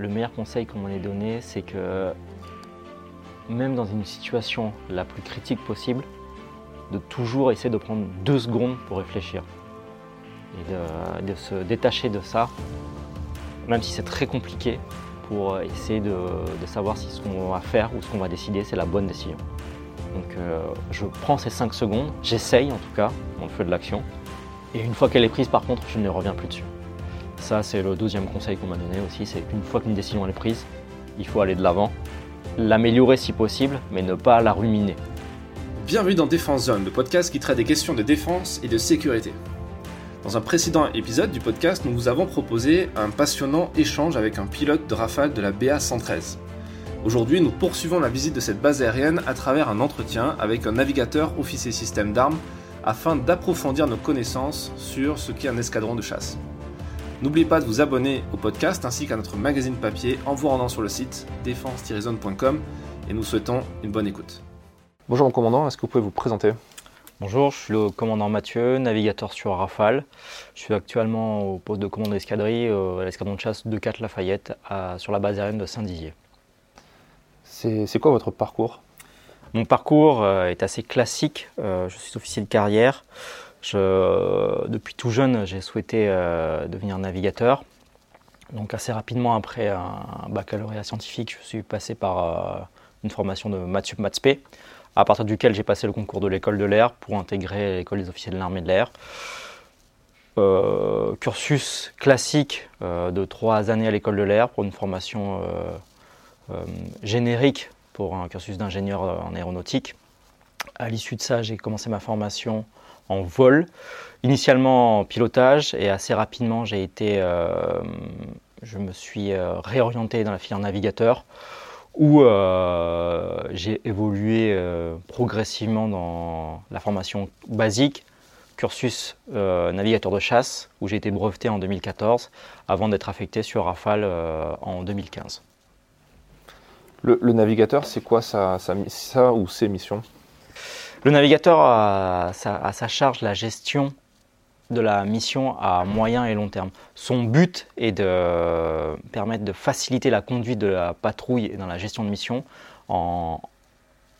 le meilleur conseil qu'on m'en ait donné, c'est que même dans une situation la plus critique possible, de toujours essayer de prendre deux secondes pour réfléchir et de, se détacher de ça, même si c'est très compliqué, pour essayer de, savoir si ce qu'on va faire ou ce qu'on va décider, c'est la bonne décision. Donc euh, je prends ces cinq secondes, j'essaye en tout cas, dans le feu de l'action, et une fois qu'elle est prise par contre, je ne reviens plus dessus. Ça c'est le deuxième conseil qu'on m'a donné aussi, c'est qu'une fois qu'une décision est prise, il faut aller de l'avant, l'améliorer si possible, mais ne pas la ruminer. Bienvenue dans Défense Zone, le podcast qui traite des questions de défense et de sécurité. Dans un précédent épisode du podcast, nous vous avons proposé un passionnant échange avec un pilote de Rafale de la BA 113. Aujourd'hui, nous poursuivons la visite de cette base aérienne à travers un entretien avec un navigateur officier système d'armes afin d'approfondir nos connaissances sur ce qu'est un escadron de chasse. N'oubliez pas de vous abonner au podcast ainsi qu'à notre magazine papier en vous rendant sur le site défense-zone.com et nous souhaitons une bonne écoute. Bonjour mon commandant, est-ce que vous pouvez vous présenter? Bonjour, je suis le commandant Mathieu, navigateur sur Rafale. Je suis actuellement au poste de commandant d'escadrille euh, à l'escadron de chasse de 4 Lafayette sur la base aérienne de Saint-Dizier. C'est quoi votre parcours? Mon parcours euh, est assez classique. Euh, je suis officier de carrière. Depuis tout jeune, j'ai souhaité devenir navigateur. Donc assez rapidement après un baccalauréat scientifique, je suis passé par une formation de Mathieu Matspé à partir duquel j'ai passé le concours de l'école de l'air pour intégrer l'école des officiers de l'armée de l'air. Euh, cursus classique euh, de trois années à l'école de l'air pour une formation euh, générique pour un cursus d'ingénieur en aéronautique. À l'issue de ça, j'ai commencé ma formation en vol, initialement en pilotage et assez rapidement j'ai été, je me suis réorienté dans la filière navigateur où euh, j'ai évolué euh, progressivement dans la formation basique, cursus euh, navigateur de chasse, où j'ai été breveté en 2014, avant d'être affecté sur Rafale en 2015. Le, navigateur, c'est quoi ça, ou ses missions? Le navigateur a, a sa charge la gestion de la mission à moyen et long terme. Son but est de permettre de faciliter la conduite de la patrouille et dans la gestion de mission en,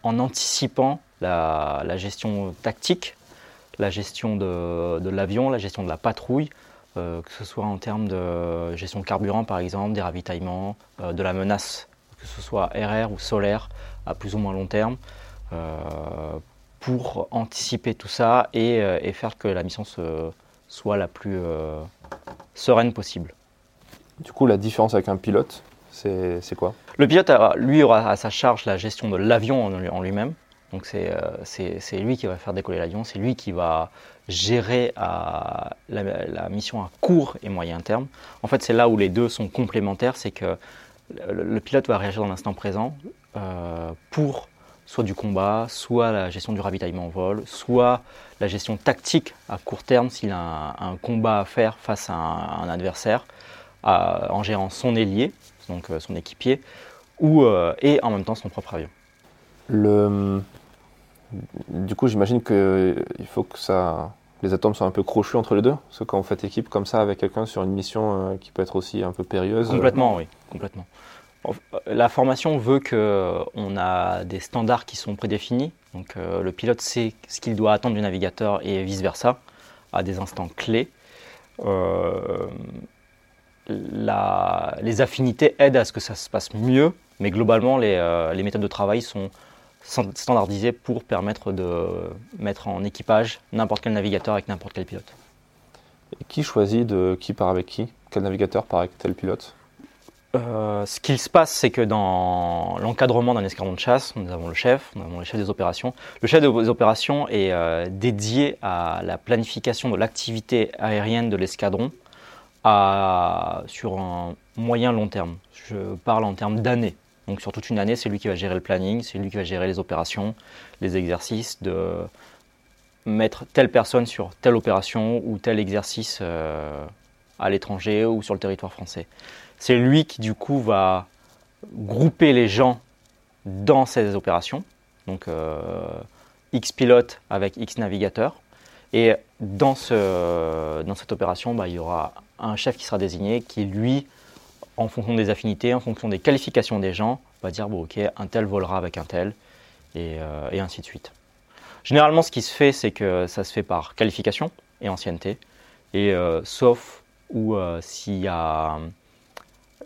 anticipant la, gestion tactique, la gestion de, l'avion, la gestion de la patrouille, euh, que ce soit en termes de gestion de carburant par exemple, des ravitaillements, euh, de la menace, que ce soit RR ou solaire à plus ou moins long terme, euh, pour anticiper tout ça et, faire que la mission se, soit la plus euh, sereine possible. Du coup, la différence avec un pilote, c'est quoi? Le pilote, lui, aura à sa charge la gestion de l'avion en lui-même. Donc euh, c'est lui qui va faire décoller l'avion, c'est lui qui va gérer la, mission à court et moyen terme. En fait, c'est là où les deux sont complémentaires, c'est que le, pilote va réagir dans l'instant présent euh, pour soit du combat, soit la gestion du ravitaillement en vol, soit la gestion tactique à court terme s'il a un, combat à faire face à un, adversaire, en gérant son ailier, donc euh, son équipier, ou, euh, et en même temps son propre avion. Le... Du coup, j'imagine qu'il faut que ça, les atomes soient un peu crochus entre les deux. Parce que quand vous faites équipe comme ça avec quelqu'un sur une mission euh, qui peut être aussi un peu périlleuse. Complètement, oui, complètement. La formation veut qu'on a des standards qui sont prédéfinis. Donc euh, le pilote sait ce qu'il doit attendre du navigateur et vice-versa à des instants clés. Euh, les affinités aident à ce que ça se passe mieux, mais globalement les, euh, les, méthodes de travail sont standardisées pour permettre de mettre en équipage n'importe quel navigateur avec n'importe quel pilote. Et qui choisit de qui part avec qui? Quel navigateur part avec tel pilote? Euh, ce qu'il se passe, c'est que dans l'encadrement d'un escadron de chasse, nous avons le chef, nous avons le chef des opérations. Le chef des opérations est euh, dédié à la planification de l'activité aérienne de l'escadron sur un moyen long terme. Je parle en termes d'années. Donc sur toute une année, c'est lui qui va gérer le planning, c'est lui qui va gérer les opérations, les exercices, de mettre telle personne sur telle opération ou tel exercice euh, à l'étranger ou sur le territoire français. C'est lui qui du coup va grouper les gens dans ces opérations. Donc euh, X pilote avec X navigateur. Et dans, ce, dans cette opération, bah, il y aura un chef qui sera désigné qui, lui, en fonction des affinités, en fonction des qualifications des gens, va dire bon ok, un tel volera avec un tel, et, et ainsi de suite. Généralement, ce qui se fait, c'est que ça se fait par qualification et ancienneté, et sauf ou s'il y a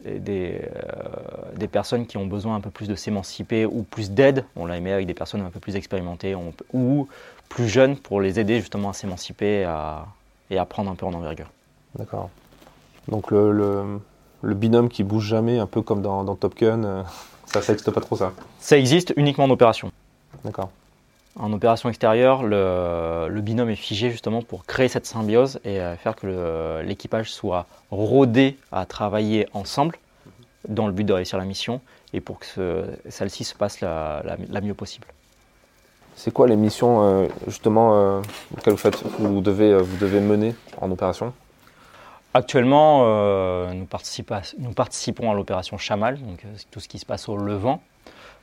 des, euh, des, personnes qui ont besoin un peu plus de s'émanciper ou plus d'aide. On l'a aimé avec des personnes un peu plus expérimentées ou plus jeunes pour les aider justement à s'émanciper et à prendre un peu en envergure. D'accord. Donc le, le, binôme qui bouge jamais, un peu comme dans, Top Gun, euh, ça n'existe pas trop ça? Ça existe uniquement en opération. D'accord. En opération extérieure, le, binôme est figé justement pour créer cette symbiose et euh, faire que l'équipage soit rodé à travailler ensemble dans le but de réussir la mission et pour que celle-ci se passe la, mieux possible. C'est quoi les missions euh, justement euh, auxquelles vous, vous, devez, vous devez mener en opération? Actuellement, nous, nous, participons à l'opération Chamal, donc tout ce qui se passe au Levant.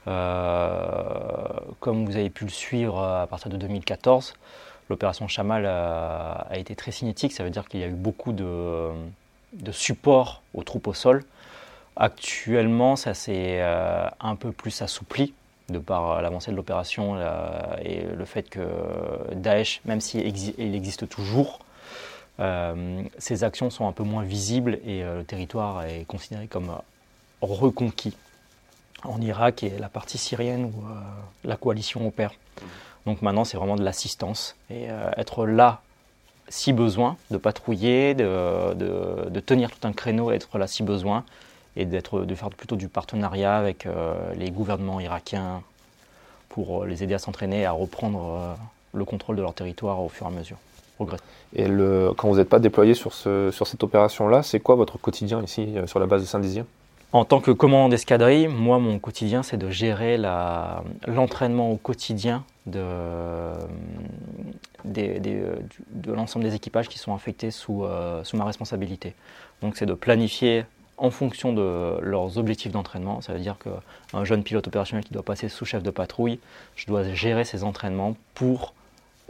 Euh, comme vous avez pu le suivre à partir de 2014, l'opération Chamal a, été très cinétique. Ça veut dire qu'il y a eu beaucoup de, support aux troupes au sol. Actuellement, ça s'est euh, un peu plus assoupli de par l'avancée de l'opération et le fait que Daesh, même s'il existe toujours, euh, ses actions sont un peu moins visibles et le territoire est considéré comme reconquis en Irak et la partie syrienne où euh, la coalition opère. Donc maintenant, c'est vraiment de l'assistance et euh, être là si besoin, de patrouiller, de, tenir tout un créneau, être là si besoin et d'être, de faire plutôt du partenariat avec euh, les gouvernements irakiens pour les aider à s'entraîner et à reprendre le contrôle de leur territoire au fur et à mesure. Et le, quand vous n'êtes pas déployé sur cette opération-là, c'est quoi votre quotidien ici sur la base de Saint-Dizier? En tant que commandant d'escadrille, moi, mon quotidien, c'est de gérer l'entraînement au quotidien de, l'ensemble des équipages qui sont affectés sous, euh, sous ma responsabilité. Donc, c'est de planifier en fonction de leurs objectifs d'entraînement. Ça veut dire qu'un jeune pilote opérationnel qui doit passer sous chef de patrouille, je dois gérer ses entraînements pour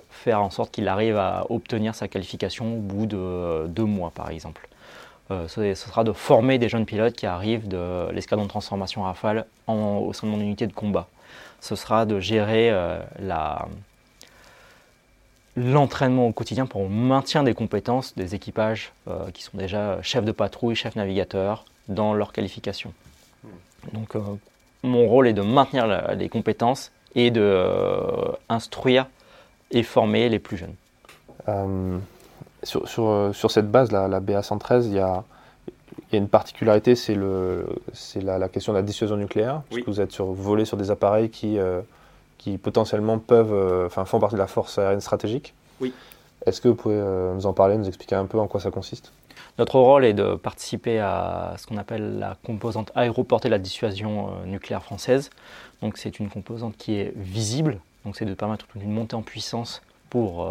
faire en sorte qu'il arrive à obtenir sa qualification au bout de deux mois, par exemple. Euh, ce, sera de former des jeunes pilotes qui arrivent de l'escadron de transformation Rafale au sein de mon unité de combat. Ce sera de gérer euh, l'entraînement au quotidien pour le maintien des compétences des équipages euh, qui sont déjà chefs de patrouille, chefs navigateurs dans leur qualification. Donc mon rôle est de maintenir les compétences et de instruire et former les plus jeunes sur, sur, euh, sur, cette base, la, la BA113, il y a, il y a une particularité, c'est la, la, question de la dissuasion nucléaire, parce que vous êtes sur, volé sur des appareils qui, euh, qui potentiellement peuvent, euh, enfin, font partie de la force aérienne stratégique. Oui. Est-ce que vous pouvez nous en parler, nous expliquer un peu en quoi ça consiste? Notre rôle est de participer à ce qu'on appelle la composante aéroportée de la dissuasion nucléaire française. Donc c'est une composante qui est visible, donc c'est de permettre une montée en puissance pour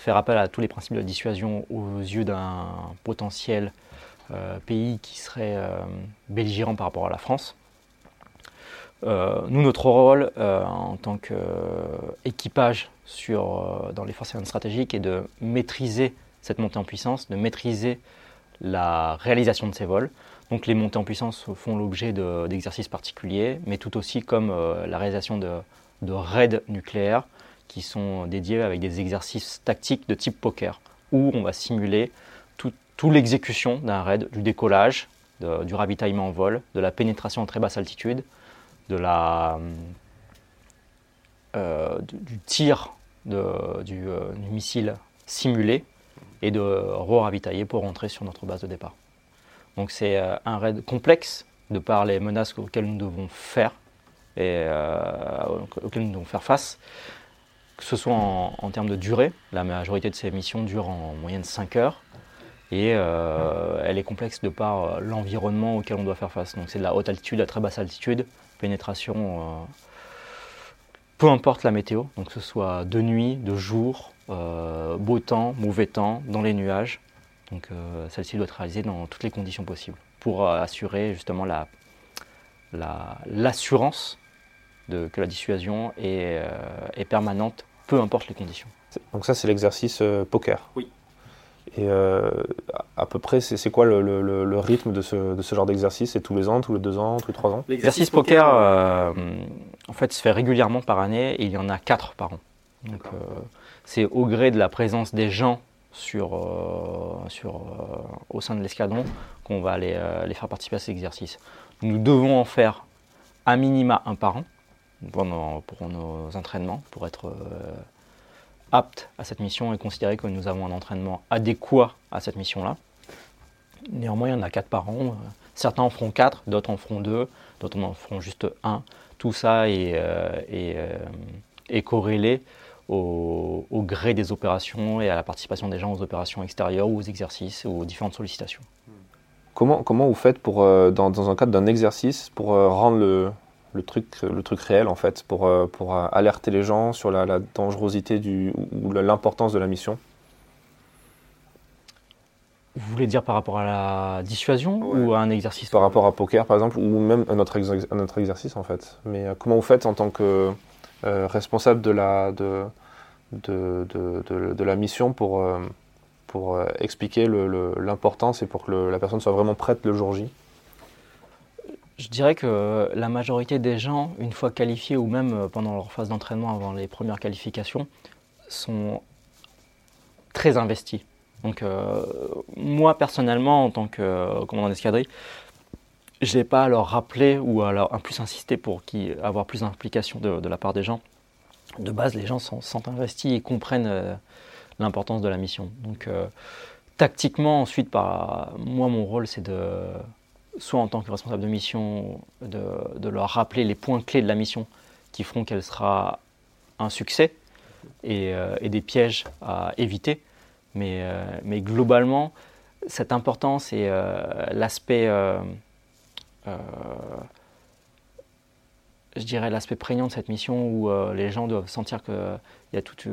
faire appel à tous les principes de dissuasion aux yeux d'un potentiel euh, pays qui serait euh, belligérant par rapport à la France. Euh, nous, notre rôle en tant qu'équipage dans les forces aériennes stratégiques est de maîtriser cette montée en puissance, de maîtriser la réalisation de ces vols. Donc les montées en puissance font l'objet d'exercices particuliers, mais tout aussi comme la réalisation de raids nucléaires, qui sont dédiés avec des exercices tactiques de type poker, où on va simuler toute tout l'exécution d'un raid, du décollage, du ravitaillement en vol, de la pénétration en très basse altitude, de la, euh, du, tir de, du, euh, du, missile simulé et de re-ravitailler pour rentrer sur notre base de départ. Donc c'est euh, un raid complexe de par les menaces auxquelles nous devons faire et auxquelles nous devons faire face que ce soit en, termes de durée. La majorité de ces missions durent en moyenne 5 heures. Et euh, elle est complexe de par euh, l'environnement auquel on doit faire face. Donc c'est de la haute altitude à très basse altitude, pénétration, euh, peu importe la météo, donc que ce soit de nuit, de jour, beau temps, mauvais temps, dans les nuages. Donc celle-ci doit être réalisée dans toutes les conditions possibles pour assurer justement la, l'assurance que la dissuasion est permanente peu importe les conditions. Donc ça, c'est l'exercice euh, poker. Oui. Et euh, à peu près, c'est quoi le, rythme de ce, genre d'exercice? C'est tous les ans, tous les deux ans, tous les trois ans? L'exercice poker, euh, en fait, se fait régulièrement par année et il y en a quatre par an. Donc, euh, c'est au gré de la présence des gens sur, sur, au sein de l'escadron qu'on va les, les, faire participer à ces exercices. Nous devons en faire à minima un par an pour nos entraînements, pour être apte à cette mission et considérer que nous avons un entraînement adéquat à cette mission-là. Néanmoins, il y en a quatre par an. Certains en feront quatre, d'autres en feront deux, d'autres en feront juste un. Tout ça est, euh, euh, corrélé au, gré des opérations et à la participation des gens aux opérations extérieures ou aux exercices ou aux différentes sollicitations. Comment, comment vous faites pour, euh, dans, dans un cadre d'un exercice pour rendre le, le truc, le truc réel en fait, pour, euh, pour euh, alerter les gens sur la, dangerosité du, ou l'importance de la mission. Vous voulez dire par rapport à la dissuasion ou à un exercice Par rapport à poker par exemple, ou même à notre, notre exercice en fait. Mais euh, comment vous faites en tant que responsable de la, de, de, de, de la mission pour, pour expliquer l'importance et pour que la personne soit vraiment prête le jour J? Je dirais que la majorité des gens, une fois qualifiés ou même euh, pendant leur phase d'entraînement avant les premières qualifications, sont très investis. Donc euh, moi personnellement, en tant que euh, commandant d'escadrille, je n'ai pas à leur rappeler ou à leur plus insister pour avoir plus d'implication de, la part des gens. De base, les gens sont, investis et comprennent l'importance de la mission. Donc tactiquement, ensuite, par, moi, mon rôle, c'est de soit en tant que responsable de mission, de, leur rappeler les points clés de la mission qui feront qu'elle sera un succès et, euh, des pièges à éviter. Mais, euh, mais globalement, cette importance et euh, l'aspect, je dirais l'aspect prégnant de cette mission où les gens doivent sentir qu'il y a toute,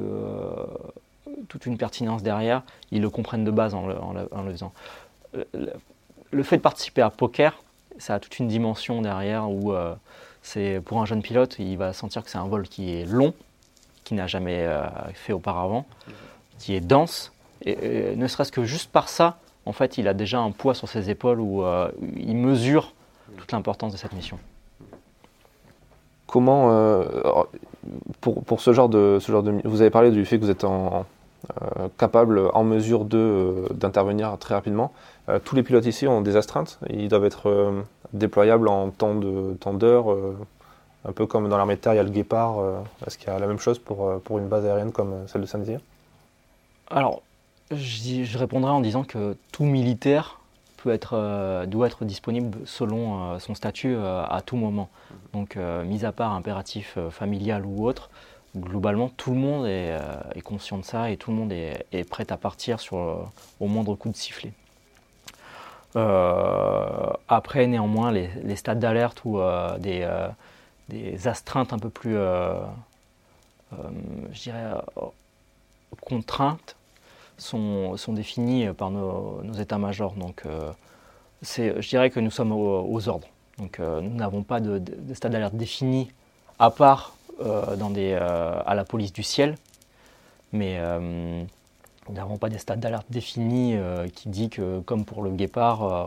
toute une pertinence derrière, ils le comprennent de base en le, en le faisant le fait de participer à poker, ça a toute une dimension derrière où euh, c'est pour un jeune pilote, il va sentir que c'est un vol qui est long, qu'il n'a jamais euh, fait auparavant, qui est dense. Et, ne serait-ce que juste par ça, en fait, il a déjà un poids sur ses épaules où euh, il mesure toute l'importance de cette mission. Comment, pour, pour, ce, genre de, ce genre de... Vous avez parlé du fait que vous êtes en, capable, en mesure d'intervenir très rapidement. Euh, tous les pilotes ici ont des astreintes. Ils doivent être euh, déployables en temps d'heure, euh, un peu comme dans l'armée de terre, il y a le guépard. Est-ce qu'il y a la même chose pour, pour une base aérienne comme celle de Saint-Dizier? Alors, je, répondrai en disant que tout militaire peut être, doit être disponible selon son statut à tout moment. Donc, mis à part impératif familial ou autre, globalement, tout le monde est, conscient de ça et tout le monde est, prêt à partir sur, au moindre coup de sifflet. Euh, après, néanmoins, les, stades d'alerte ou euh, euh, des, astreintes un peu plus, je dirais, contraintes sont, sont définies par nos, états-majors. Donc, je dirais que nous sommes aux, ordres. Donc, nous n'avons pas de, de, stade d'alerte défini à part dans des, à la police du ciel. Mais nous n'avons pas des stades d'alerte définis euh, qui dit que, comme pour le guépard, euh,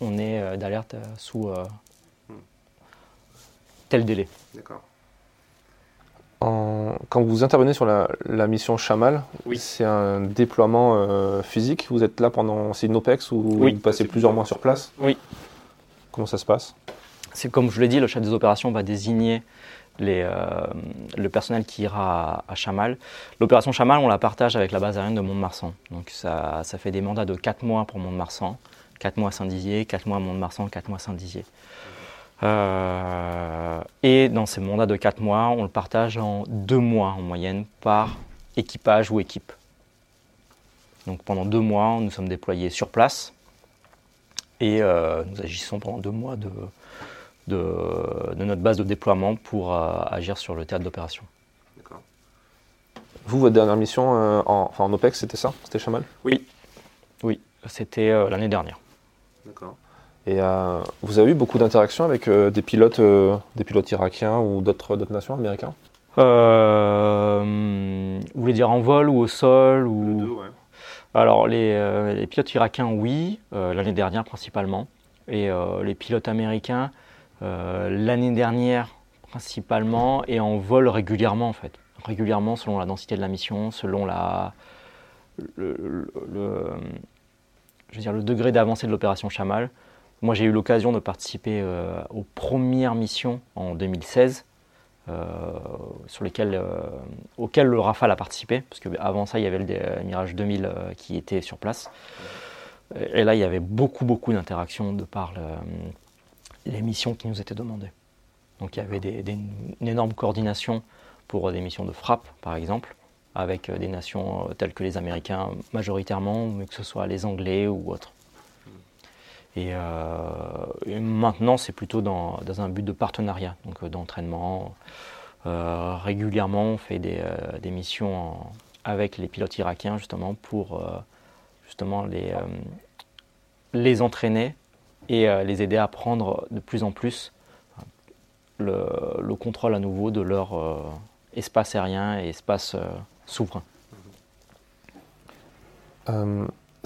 on, est euh, d'alerte sous tel délai. D'accord. Quand vous intervenez sur la, mission Chamal, c'est un déploiement physique? Vous êtes là pendant. C'est une OPEX ou vous passez plusieurs mois sur place? Oui. Comment ça se passe? C'est comme je l'ai dit, le chef des opérations va désigner euh, le personnel qui ira à, Chamal. L'opération Chamal, on la partage avec la base aérienne de Mont-de-Marsan. Donc ça, fait des mandats de 4 mois pour Mont-de-Marsan, 4 mois à Saint-Dizier, 4 mois à Mont-de-Marsan, 4 mois à Saint-Dizier. Euh, et dans ces mandats de 4 mois, on le partage en 2 mois en moyenne par équipage ou équipe. Donc pendant 2 mois, nous sommes déployés sur place et euh, nous agissons pendant 2 mois de, de, notre base de déploiement pour euh, agir sur le théâtre d'opération. Vous, votre dernière mission euh, en, en, OPEX, c'était ça? C'était Chamal? Oui, oui, c'était euh, l'année dernière. D'accord. Et vous avez eu beaucoup d'interactions avec des, pilotes, des pilotes irakiens ou d'autres nations américains? Vous voulez dire en vol ou au sol ou... deux, ouais. Alors, les, pilotes irakiens, oui, l'année dernière principalement. Et les pilotes américains, l'année dernière principalement, et en vol régulièrement en fait. Régulièrement selon la densité de la mission, selon la, le, je veux dire, le degré d'avancée de l'opération Chamal. Moi, j'ai eu l'occasion de participer euh, aux premières missions en 2016, euh, sur lesquelles, euh, auxquelles le Rafale a participé, parce qu'avant ça, il y avait le Mirage 2000 qui était sur place. Et là, il y avait beaucoup, beaucoup d'interactions de par les missions qui nous étaient demandées. Donc, il y avait une énorme coordination pour des missions de frappe, par exemple, avec des nations telles que les Américains majoritairement, mais que ce soit les Anglais ou autres. Euh, et, maintenant, c'est plutôt dans, un but de partenariat, donc euh, d'entraînement. Euh, régulièrement, on fait des, missions avec les pilotes irakiens justement pour justement les, les entraîner et les aider à prendre de plus en plus le, contrôle à nouveau de leur espace aérien et espace souverain.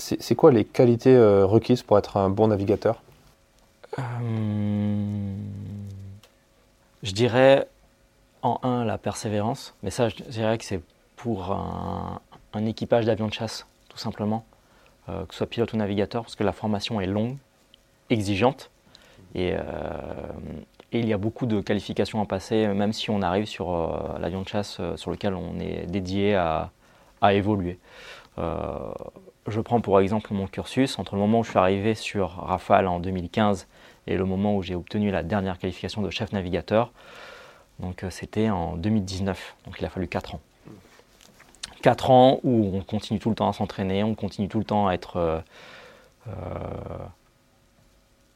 C'est quoi les qualités euh, requises pour être un bon navigateur? Euh, Je dirais en un la persévérance, mais ça je dirais que c'est pour un, équipage d'avions de chasse tout simplement, euh, que ce soit pilote ou navigateur, parce que la formation est longue, exigeante, et, il y a beaucoup de qualifications à passer, même si on arrive sur l'avion de chasse sur lequel on est dédié à, à évoluer. Je prends pour exemple mon cursus, entre le moment où je suis arrivé sur Rafale en 2015 et le moment où j'ai obtenu la dernière qualification de chef navigateur, donc euh, c'était en 2019, donc il a fallu 4 ans. 4 ans où on continue tout le temps à s'entraîner, on continue tout le temps à être euh, euh,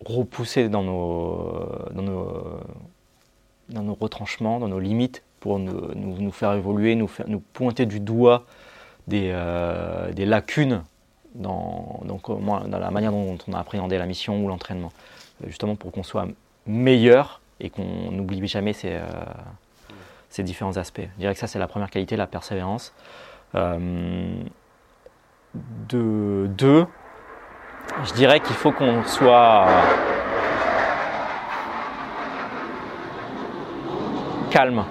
repoussé dans nos, dans, nos, retranchements, dans nos limites, pour nous, faire évoluer, nous, faire, nous pointer du doigt des, des lacunes dans, dans la manière dont on a appréhendé la mission ou l'entraînement, euh, justement pour qu'on soit meilleur et qu'on n'oublie jamais ces, euh, ces, différents aspects. Je dirais que ça, c'est la première qualité, la persévérance. Euh, de deux, je dirais qu'il faut qu'on soit calme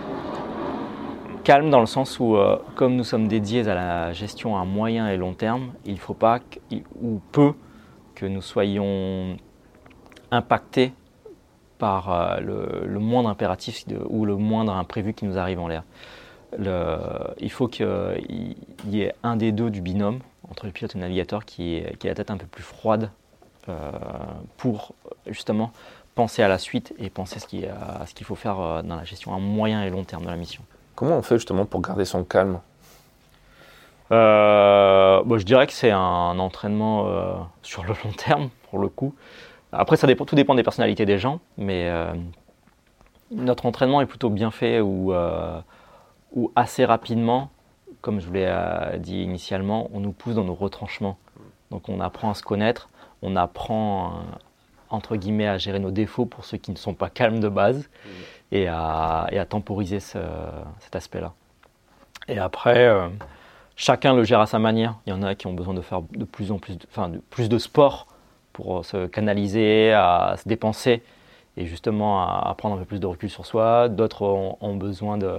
calme dans le sens où, euh, comme nous sommes dédiés à la gestion à moyen et long terme, il ne faut pas ou peu que nous soyons impactés par euh, le, moindre impératif ou le moindre imprévu qui nous arrive en l'air. il faut qu'il y ait un des deux du binôme, entre le pilote et le navigateur, qui qui la tête un peu plus froide euh, pour justement penser à la suite et penser à ce qu'il faut faire dans la gestion à moyen et long terme de la mission. Comment on fait justement pour garder son calme? Euh, Je dirais que c'est un entraînement euh, sur le long terme, pour le coup. Après, ça dépend, tout dépend des personnalités des gens, mais euh, notre entraînement est plutôt bien fait ou, ou assez rapidement, comme je vous l'ai dit initialement, on nous pousse dans nos retranchements. Donc on apprend à se connaître, on apprend entre guillemets à gérer nos défauts pour ceux qui ne sont pas calmes de base et à, temporiser cet aspect-là. Et après, euh, chacun le gère à sa manière. Il y en a qui ont besoin de faire de plus en plus de, enfin, de, plus de sport pour euh, se canaliser, à se dépenser et justement à, prendre un peu plus de recul sur soi. D'autres ont, besoin de,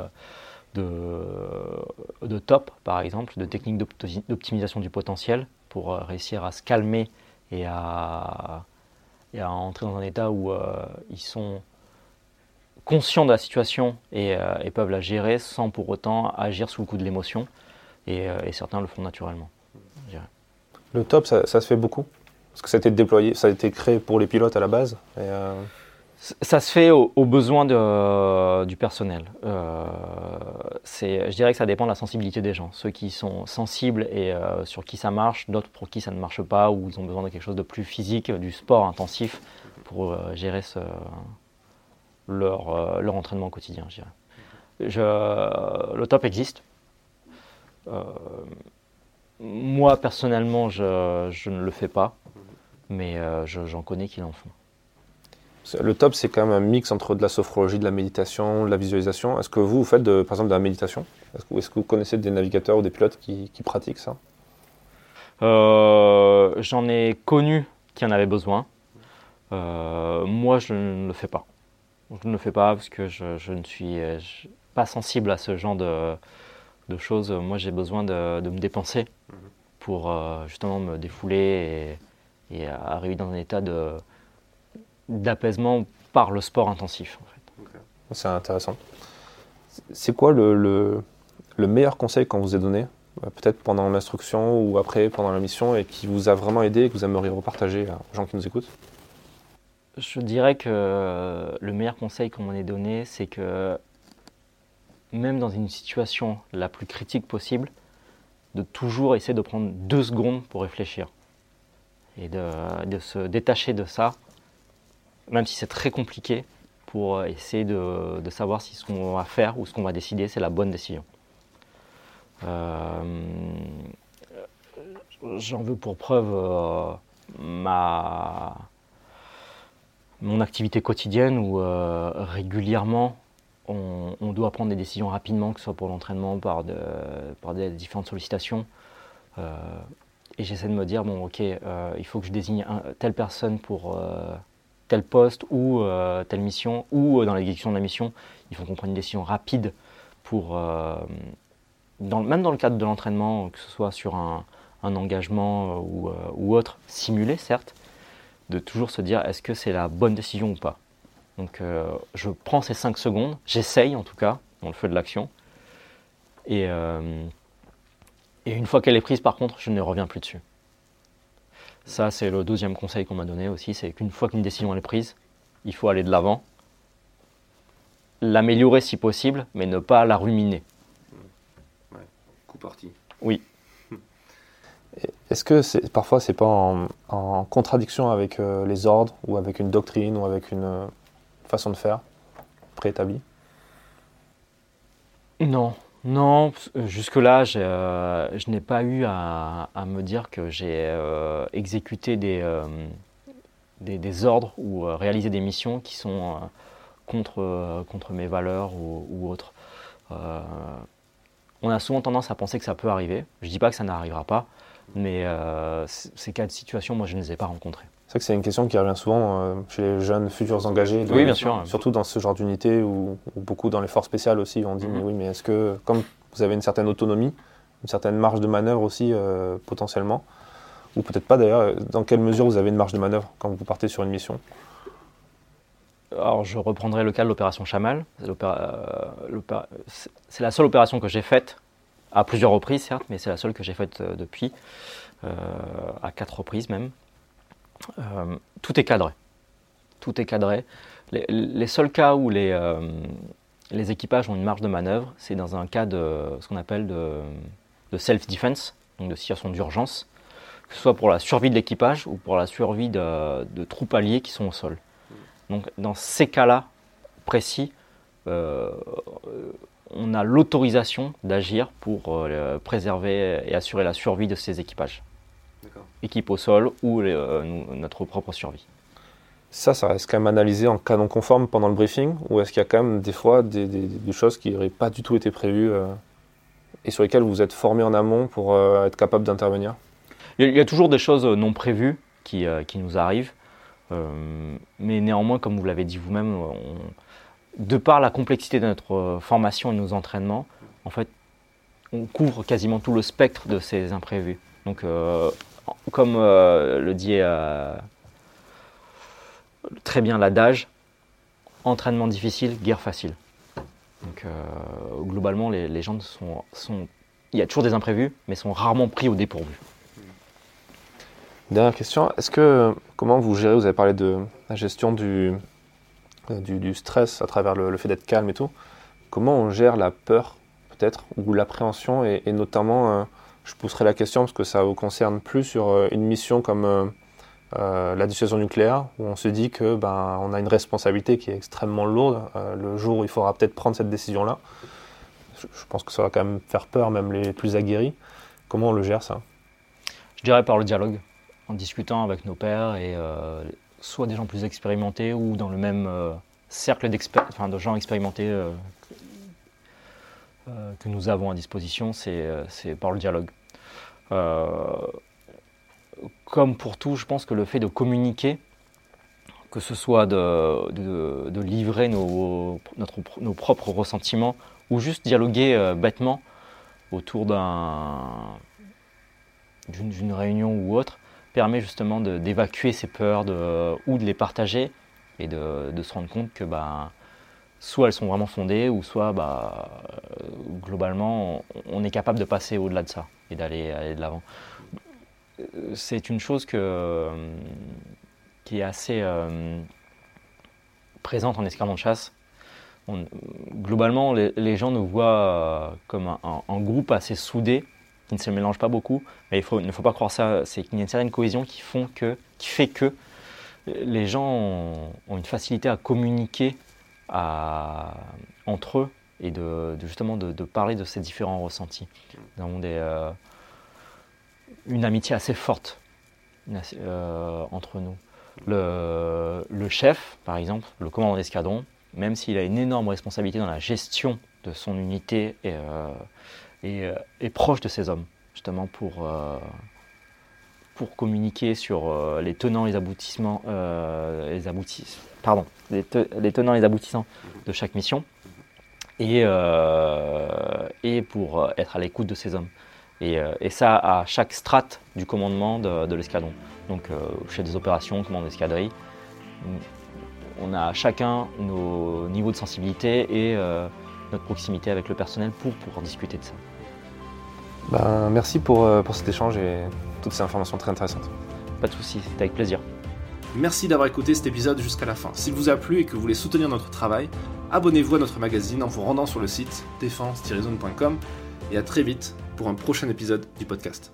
de, top, par exemple, de techniques d'optimisation du potentiel pour euh, réussir à se calmer et à, entrer dans un état où ils sont conscients de la situation euh, et, peuvent la gérer sans pour autant agir sous le coup de l'émotion. Et, euh, certains le font naturellement. Le top, ça, se fait beaucoup? Parce que ça a été déployé, ça a été créé pour les pilotes à la base euh, Ça se fait aux, besoins du personnel. je dirais que ça dépend de la sensibilité des gens. Ceux qui sont sensibles et sur qui ça marche, d'autres pour qui ça ne marche pas, ou ils ont besoin de quelque chose de plus physique, du sport intensif pour gérer ce, leur, euh, entraînement quotidien, je dirais. Le top existe. Euh, moi, personnellement, je, je, ne le fais pas, mais euh, j'en connais qui l'en font. Le top, c'est quand même un mix entre de la sophrologie, de la méditation, de la visualisation. Est-ce que vous, vous faites, de, par exemple, de la méditation? Est-ce que, est que, vous connaissez des navigateurs ou des pilotes qui, qui pratiquent ça? J'en ai connu qui en avaient besoin. moi, je ne le fais pas. Je ne le fais pas parce que je, ne suis pas sensible à ce genre de, choses. Moi, j'ai besoin de, me dépenser mhm. pour justement me défouler et, arriver dans un état d'apaisement par le sport intensif. C'est intéressant. C'est quoi le, meilleur conseil qu'on vous ait donné, euh, peut-être pendant l'instruction ou après, pendant la mission, et qui vous a vraiment aidé et que vous aimeriez repartager aux gens qui nous écoutent? Je dirais que le meilleur conseil qu'on m'en ait donné, c'est que même dans une situation la plus critique possible, de toujours essayer de prendre deux secondes pour réfléchir et de, de se détacher de ça, même si c'est très compliqué, pour euh, essayer de, savoir si ce qu'on va faire ou ce qu'on va décider, c'est la bonne décision. Euh, j'en veux pour preuve euh, ma, mon activité quotidienne où régulièrement on, doit prendre des décisions rapidement, que ce soit pour l'entraînement, par, par des différentes sollicitations. et j'essaie de me dire, bon ok, il faut que je désigne telle personne pour poste ou euh, telle mission, ou euh, dans l'exécution de la mission, il faut qu'on prenne une décision rapide pour, euh, dans, même dans le cadre de l'entraînement, que ce soit sur un, engagement ou, autre, simulé certes, de toujours se dire est-ce que c'est la bonne décision ou pas? Donc je prends ces 5 secondes, j'essaye en tout cas, dans le feu de l'action, et une fois qu'elle est prise par contre, je ne reviens plus dessus. Ça, c'est le deuxième conseil qu'on m'a donné aussi, c'est qu'une fois qu'une décision est prise, il faut aller de l'avant, l'améliorer si possible, mais ne pas la ruminer. Ouais, coup parti. Oui. Est-ce que c'est, parfois c'est pas en, contradiction avec euh, les ordres ou avec une doctrine ou avec une euh, façon de faire préétablie? Non, non, euh, jusque-là, euh, je n'ai pas eu à, me dire que j'ai euh, exécuté des, des, ordres ou réalisé des missions qui sont contre, contre mes valeurs ou, autres. on a souvent tendance à penser que ça peut arriver. Je ne dis pas que ça n'arrivera pas, mais ces cas de situation, moi, je ne les ai pas rencontrés. C'est vrai que c'est une question qui revient souvent euh, chez les jeunes futurs engagés. oui, bien sûr. Surtout dans ce genre d'unité ou, beaucoup dans les forces spéciales aussi. On dit, mais mhm. oui, mais est-ce que, comme vous avez une certaine autonomie, une certaine marge de manœuvre aussi euh, potentiellement, ou peut-être pas d'ailleurs, dans quelle mesure vous avez une marge de manœuvre quand vous partez sur une mission? Alors, je reprendrai le cas de l'opération Chamal. Euh, c'est la seule opération que j'ai faite, à plusieurs reprises certes, mais c'est la seule que j'ai faite depuis, à quatre reprises même. Euh, tout est cadré. Tout est cadré. Les, seuls cas où les, euh, les, équipages ont une marge de manœuvre, c'est dans un cas de ce qu'on appelle de, self-defense, donc de situation d'urgence, que ce soit pour la survie de l'équipage ou pour la survie de, troupes alliées qui sont au sol. Donc dans ces cas-là précis, euh, on a l'autorisation d'agir pour préserver et assurer la survie de ces équipages équipe au sol ou euh, notre propre survie. Ça, ça reste quand même analysé en canon conforme pendant le briefing ou est-ce qu'il y a quand même des fois des, choses qui n'auraient pas du tout été prévues euh, et sur lesquelles vous êtes formé en amont pour euh, être capable d'intervenir? Il y, a, toujours des choses non prévues qui, qui nous arrivent, mais néanmoins, comme vous l'avez dit vous-même, de par la complexité de notre formation et de nos entraînements, en fait, on couvre quasiment tout le spectre de ces imprévus. Donc, comme euh, le dit euh, très bien l'adage, entraînement difficile, guerre facile. Donc euh, globalement, les, gens sont, Il y a toujours des imprévus, mais sont rarement pris au dépourvu. Dernière question, est-ce que comment vous gérez, vous avez parlé de la gestion du, stress à travers le, fait d'être calme et tout, comment on gère la peur peut-être, ou l'appréhension, et, notamment je pousserai la question parce que ça vous concerne plus sur euh, une mission comme euh, euh, la dissuasion nucléaire, où on se dit que ben, on a une responsabilité qui est extrêmement lourde. le jour où il faudra peut-être prendre cette décision-là, je, pense que ça va quand même faire peur, même les plus aguerris. Comment on le gère ça? Je dirais par le dialogue, en discutant avec nos pairs et soit des gens plus expérimentés ou dans le même cercle enfin, de gens expérimentés que nous avons à disposition, c'est euh, par le dialogue. Euh, comme pour tout, je pense que le fait de communiquer, que ce soit de, livrer nos, notre, nos, propres ressentiments ou juste dialoguer euh, bêtement autour d'une réunion ou autre, permet justement d'évacuer ces peurs ou de les partager et de, se rendre compte que bah, soit elles sont vraiment fondées ou soit bah, globalement on, est capable de passer au-delà de ça et d'aller de l'avant. Euh, c'est une chose que qui est assez euh, présente en escadron de chasse. globalement, les, gens nous voient euh, comme un, groupe assez soudé, qui ne se mélange pas beaucoup. Mais il, ne faut pas croire ça. C'est qu'il y a une certaine cohésion qui fait que les gens ont, une facilité à communiquer entre eux et de, justement de, parler de ces différents ressentis. Nous avons euh, une amitié assez forte entre nous. Le, chef, par exemple, le commandant d'escadron, même s'il a une énorme responsabilité dans la gestion de son unité, est, euh, euh, proche de ses hommes, justement pour, euh, pour communiquer sur les tenants et les aboutissements, les pardon, les, tenants et les aboutissants de chaque mission, et, et pour être à l'écoute de ses hommes. Et, ça à chaque strate du commandement de l'escadron donc euh, chef des opérations, commande d'escadrille. On a chacun nos niveaux de sensibilité et euh, notre proximité avec le personnel pour pouvoir discuter de ça. Ben, merci pour, euh, pour cet échange et toutes ces informations très intéressantes. Pas de soucis, c'était avec plaisir. Merci d'avoir écouté cet épisode jusqu'à la fin. S'il vous a plu et que vous voulez soutenir notre travail, abonnez-vous à notre magazine en vous rendant sur le site défense-zone.com et à très vite pour un prochain épisode du podcast.